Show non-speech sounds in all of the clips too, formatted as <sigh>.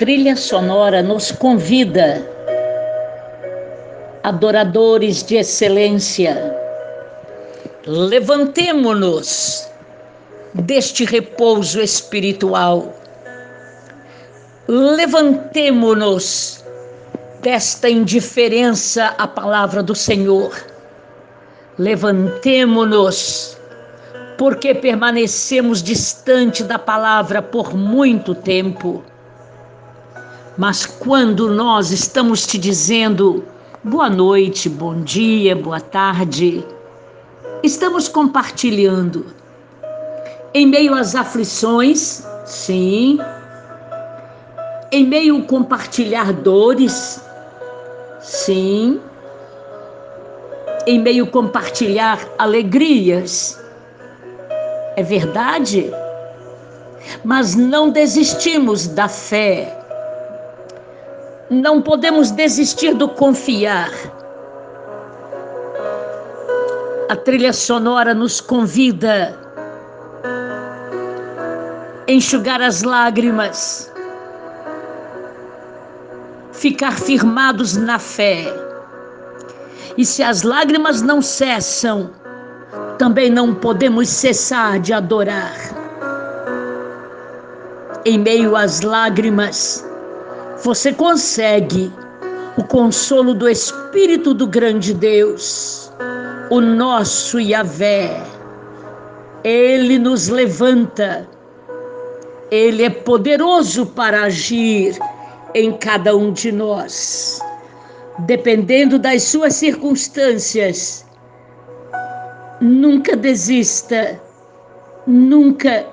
trilha sonora nos convida, adoradores de excelência, levantemo-nos deste repouso espiritual, levantemo-nos desta indiferença à palavra do Senhor, levantemo-nos porque permanecemos distante da palavra por muito tempo. Mas quando nós estamos te dizendo boa noite, bom dia, boa tarde, estamos compartilhando. Em meio às aflições, sim, em meio ao compartilhar dores, sim, em meio ao compartilhar alegrias, é verdade, mas não desistimos da fé. Não podemos desistir do confiar. A trilha sonora nos convida a enxugar as lágrimas, ficar firmados na fé. E se as lágrimas não cessam, também não podemos cessar de adorar. Em meio às lágrimas, você consegue o consolo do Espírito do grande Deus, o nosso Yahvé. Ele nos levanta, ele é poderoso para agir em cada um de nós. Dependendo das suas circunstâncias, Nunca desista, nunca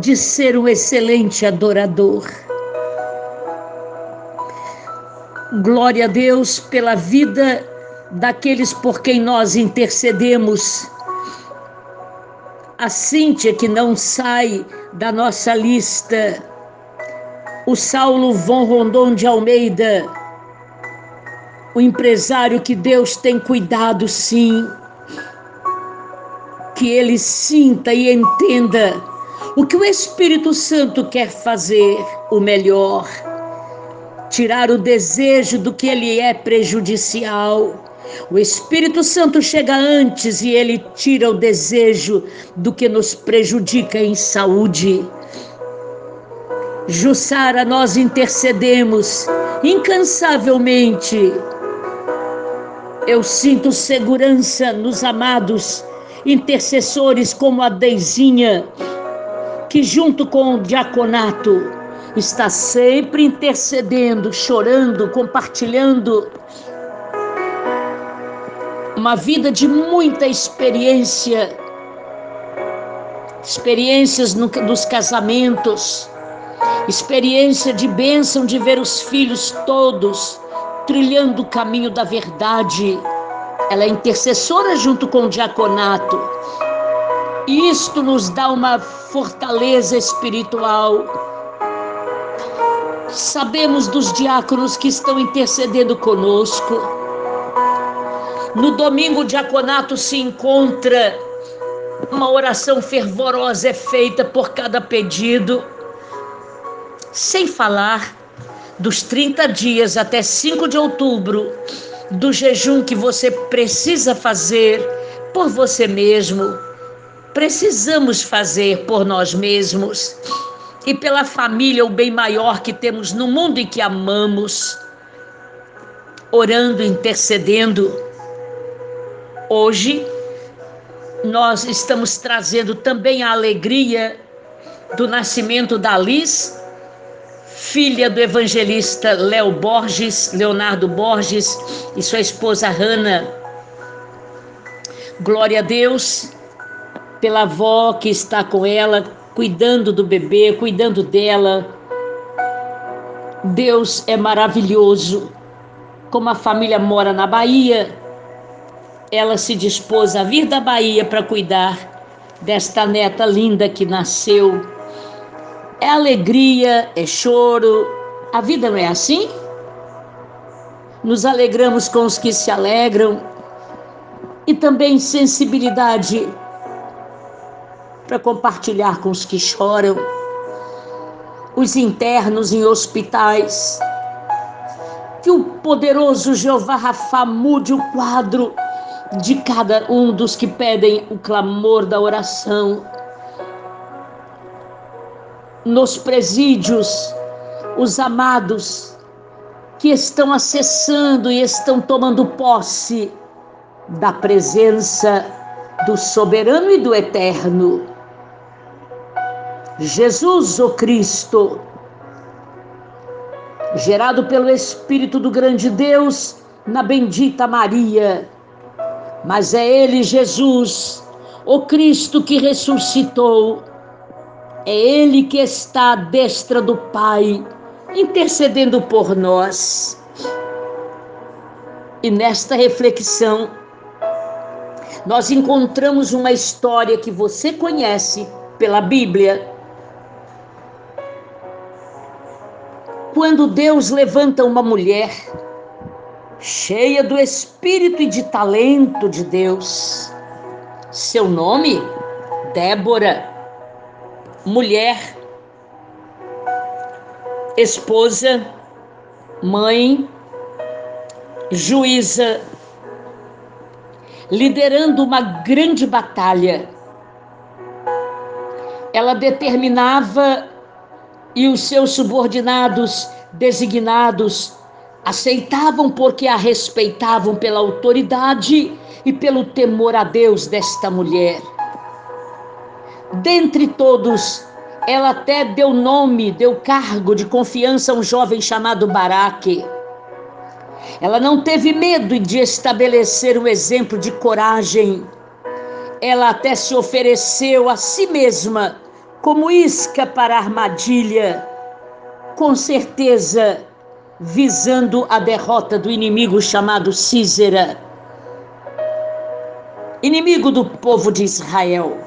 de ser um excelente adorador. Glória a Deus pela vida daqueles por quem nós intercedemos. A Cíntia, que não sai da nossa lista. O Saulo Von Rondon de Almeida. O empresário que Deus tem cuidado, sim que ele sinta e entenda o que o Espírito Santo quer fazer o melhor, tirar o desejo do que ele é prejudicial. O Espírito Santo chega antes e ele tira o desejo do que nos prejudica em saúde. Jussara, nós intercedemos incansavelmente. Eu sinto segurança nos amados intercessores como a Deizinha, que junto com o diaconato está sempre intercedendo, chorando, compartilhando uma vida de muita experiência, experiências no, dos casamentos, experiência de bênção de ver os filhos todos trilhando o caminho da verdade ela é intercessora junto com o diaconato. Isto nos dá uma fortaleza espiritual. Sabemos dos diáconos que estão intercedendo conosco. No domingo, o diaconato se encontra, uma oração fervorosa é feita por cada pedido, sem falar dos 30 dias até 5 de outubro do jejum que você precisa fazer por você mesmo, precisamos fazer por nós mesmos e pela família, o bem maior que temos no mundo e que amamos, orando, intercedendo. Hoje, nós estamos trazendo também a alegria do nascimento da Liz filha do evangelista Léo Borges, Leonardo Borges e sua esposa Hanna. Glória a Deus pela avó que está com ela, cuidando do bebê, cuidando dela. Deus é maravilhoso. Como a família mora na Bahia, ela se dispôs a vir da Bahia para cuidar desta neta linda que nasceu é alegria, é choro. A vida não é assim? Nos alegramos com os que se alegram e também sensibilidade para compartilhar com os que choram. os internos em hospitais. Que o poderoso Jeová Rafa mude o quadro de cada um dos que pedem o clamor da oração. Nos presídios, os amados que estão acessando e estão tomando posse da presença do soberano e do eterno. Jesus, o Cristo, gerado pelo Espírito do grande Deus na bendita Maria. Mas é Ele, Jesus, o Cristo que ressuscitou. É Ele que está à destra do Pai, intercedendo por nós. E nesta reflexão, nós encontramos uma história que você conhece pela Bíblia quando Deus levanta uma mulher cheia do espírito e de talento de Deus. Seu nome? Débora. Mulher, esposa, mãe, juíza, liderando uma grande batalha. Ela determinava e os seus subordinados designados aceitavam porque a respeitavam pela autoridade e pelo temor a Deus desta mulher. Dentre todos, ela até deu nome, deu cargo de confiança a um jovem chamado Baraque. Ela não teve medo de estabelecer um exemplo de coragem. Ela até se ofereceu a si mesma como isca para armadilha, com certeza visando a derrota do inimigo chamado Císera, inimigo do povo de Israel.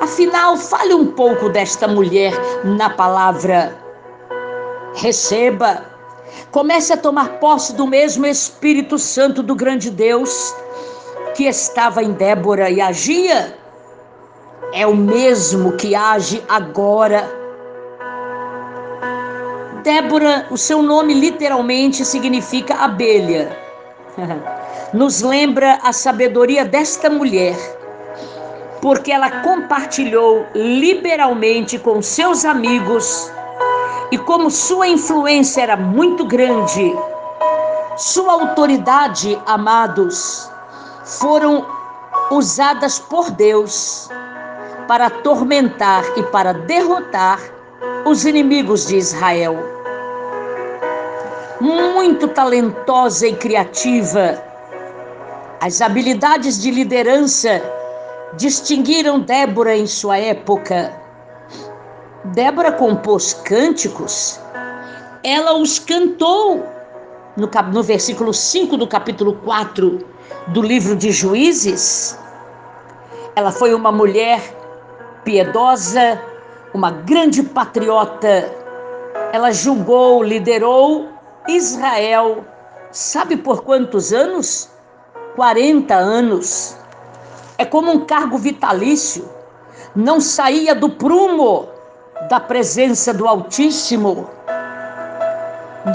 Afinal, fale um pouco desta mulher na palavra. Receba, comece a tomar posse do mesmo Espírito Santo do grande Deus que estava em Débora e agia é o mesmo que age agora. Débora, o seu nome literalmente significa abelha. <laughs> Nos lembra a sabedoria desta mulher, porque ela compartilhou liberalmente com seus amigos e como sua influência era muito grande, sua autoridade, amados, foram usadas por Deus para atormentar e para derrotar os inimigos de Israel. Muito talentosa e criativa, as habilidades de liderança distinguiram Débora em sua época. Débora compôs cânticos, ela os cantou no, no versículo 5 do capítulo 4 do livro de Juízes. Ela foi uma mulher piedosa, uma grande patriota. Ela julgou, liderou Israel, sabe por quantos anos? 40 anos. É como um cargo vitalício. Não saía do prumo da presença do Altíssimo.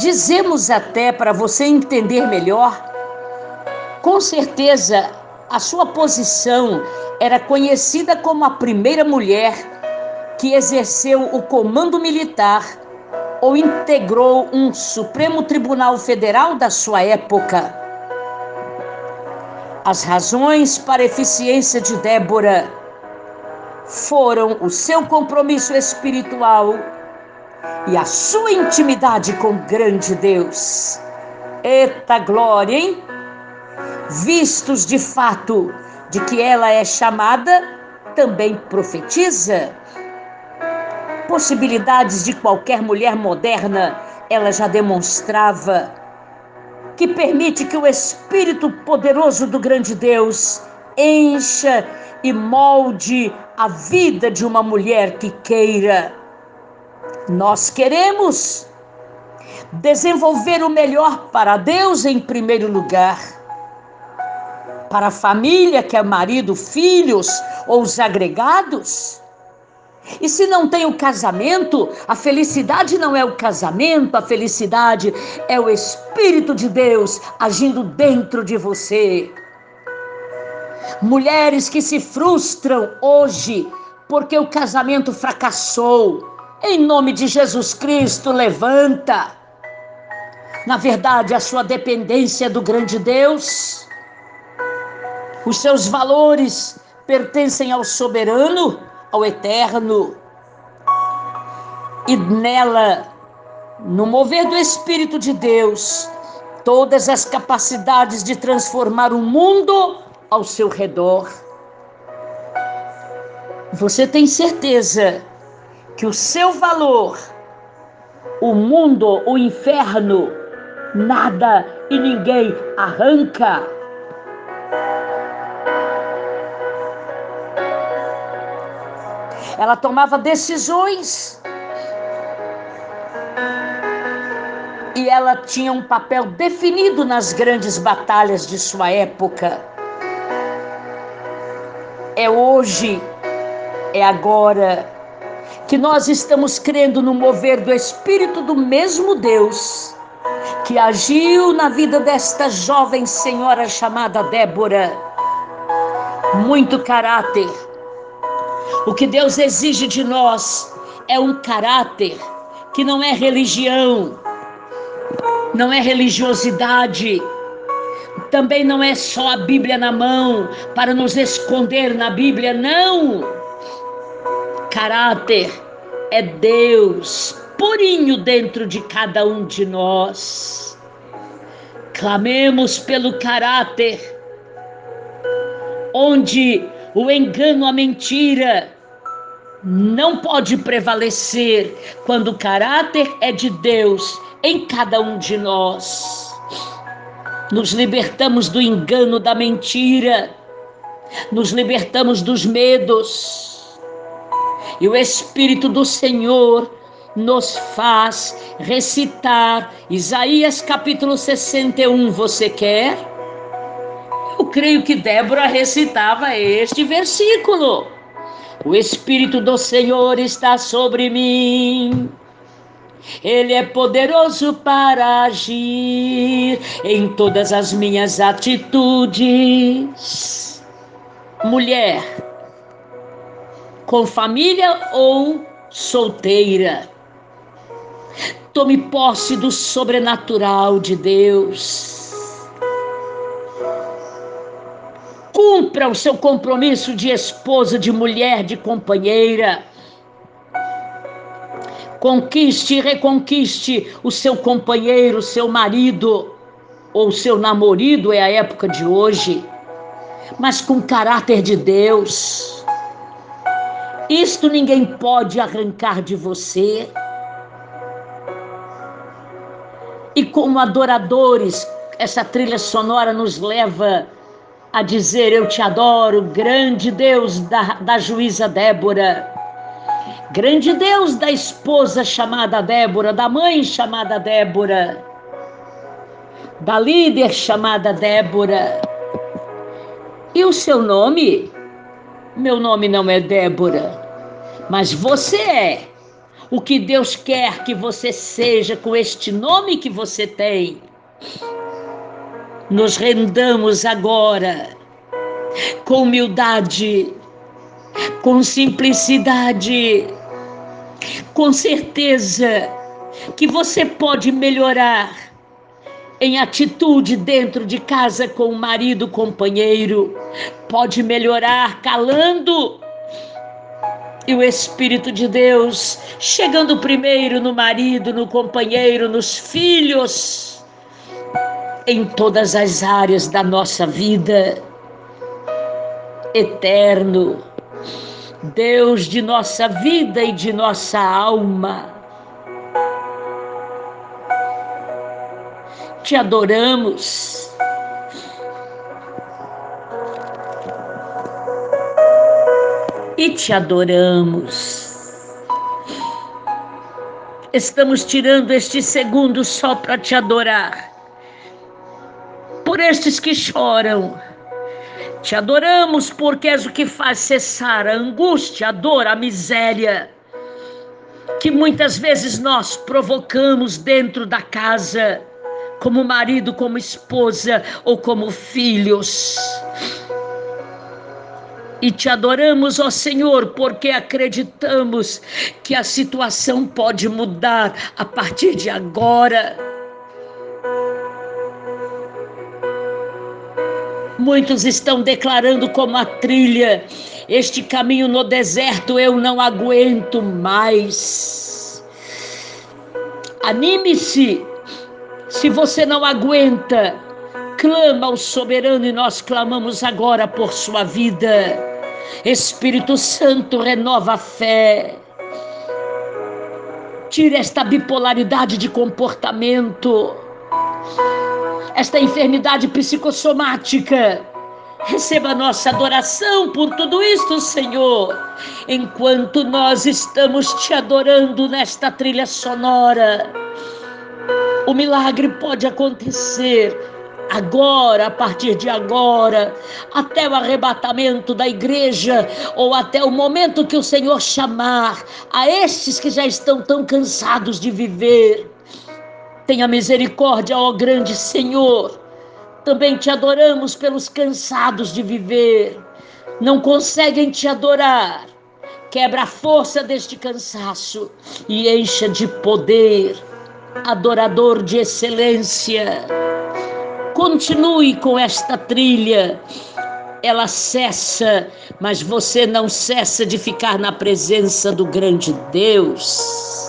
Dizemos até para você entender melhor, com certeza a sua posição era conhecida como a primeira mulher que exerceu o comando militar ou integrou um Supremo Tribunal Federal da sua época. As razões para a eficiência de Débora foram o seu compromisso espiritual e a sua intimidade com o grande Deus. Eita glória, hein? Vistos de fato de que ela é chamada, também profetiza. Possibilidades de qualquer mulher moderna, ela já demonstrava, que permite que o Espírito poderoso do grande Deus encha e molde a vida de uma mulher que queira. Nós queremos desenvolver o melhor para Deus em primeiro lugar para a família, que é marido, filhos ou os agregados. E se não tem o casamento, a felicidade não é o casamento, a felicidade é o Espírito de Deus agindo dentro de você. Mulheres que se frustram hoje porque o casamento fracassou. Em nome de Jesus Cristo, levanta. Na verdade, a sua dependência é do grande Deus. Os seus valores pertencem ao soberano, ao eterno. E nela, no mover do Espírito de Deus, todas as capacidades de transformar o mundo ao seu redor. Você tem certeza que o seu valor, o mundo, o inferno, nada e ninguém arranca. Ela tomava decisões e ela tinha um papel definido nas grandes batalhas de sua época. É hoje, é agora que nós estamos crendo no mover do Espírito do mesmo Deus que agiu na vida desta jovem senhora chamada Débora. Muito caráter. O que Deus exige de nós é um caráter que não é religião, não é religiosidade, também não é só a Bíblia na mão para nos esconder na Bíblia, não. Caráter é Deus purinho dentro de cada um de nós. Clamemos pelo caráter, onde o engano, a mentira, não pode prevalecer quando o caráter é de Deus em cada um de nós. Nos libertamos do engano, da mentira, nos libertamos dos medos, e o Espírito do Senhor nos faz recitar Isaías capítulo 61. Você quer? Eu creio que Débora recitava este versículo. O Espírito do Senhor está sobre mim. Ele é poderoso para agir em todas as minhas atitudes. Mulher, com família ou solteira, Tome posse do sobrenatural de Deus. Cumpra o seu compromisso de esposa, de mulher, de companheira. Conquiste e reconquiste o seu companheiro, o seu marido ou seu namorado, é a época de hoje, mas com caráter de Deus. Isto ninguém pode arrancar de você. E como adoradores, essa trilha sonora nos leva a dizer: Eu te adoro, grande Deus da, da juíza Débora, grande Deus da esposa chamada Débora, da mãe chamada Débora, da líder chamada Débora. E o seu nome? Meu nome não é Débora, mas você é o que Deus quer que você seja com este nome que você tem. Nos rendamos agora com humildade, com simplicidade, com certeza que você pode melhorar em atitude dentro de casa com o marido, companheiro, pode melhorar calando e o Espírito de Deus chegando primeiro no marido, no companheiro, nos filhos, em todas as áreas da nossa vida. Eterno, Deus de nossa vida e de nossa alma. Te adoramos e te adoramos. Estamos tirando este segundo só para te adorar. Por estes que choram, Te adoramos porque és o que faz cessar a angústia, a dor, a miséria que muitas vezes nós provocamos dentro da casa, como marido, como esposa ou como filhos. E te adoramos, ó Senhor, porque acreditamos que a situação pode mudar a partir de agora. Muitos estão declarando como a trilha: este caminho no deserto eu não aguento mais. Anime-se. Se você não aguenta, clama ao soberano e nós clamamos agora por sua vida. Espírito Santo, renova a fé. Tire esta bipolaridade de comportamento, esta enfermidade psicossomática. Receba nossa adoração por tudo isto, Senhor. Enquanto nós estamos te adorando nesta trilha sonora, o milagre pode acontecer agora, a partir de agora, até o arrebatamento da igreja, ou até o momento que o Senhor chamar a estes que já estão tão cansados de viver. Tenha misericórdia, ó grande Senhor. Também te adoramos pelos cansados de viver, não conseguem te adorar. Quebra a força deste cansaço e encha de poder, adorador de excelência. Continue com esta trilha. Ela cessa, mas você não cessa de ficar na presença do grande Deus.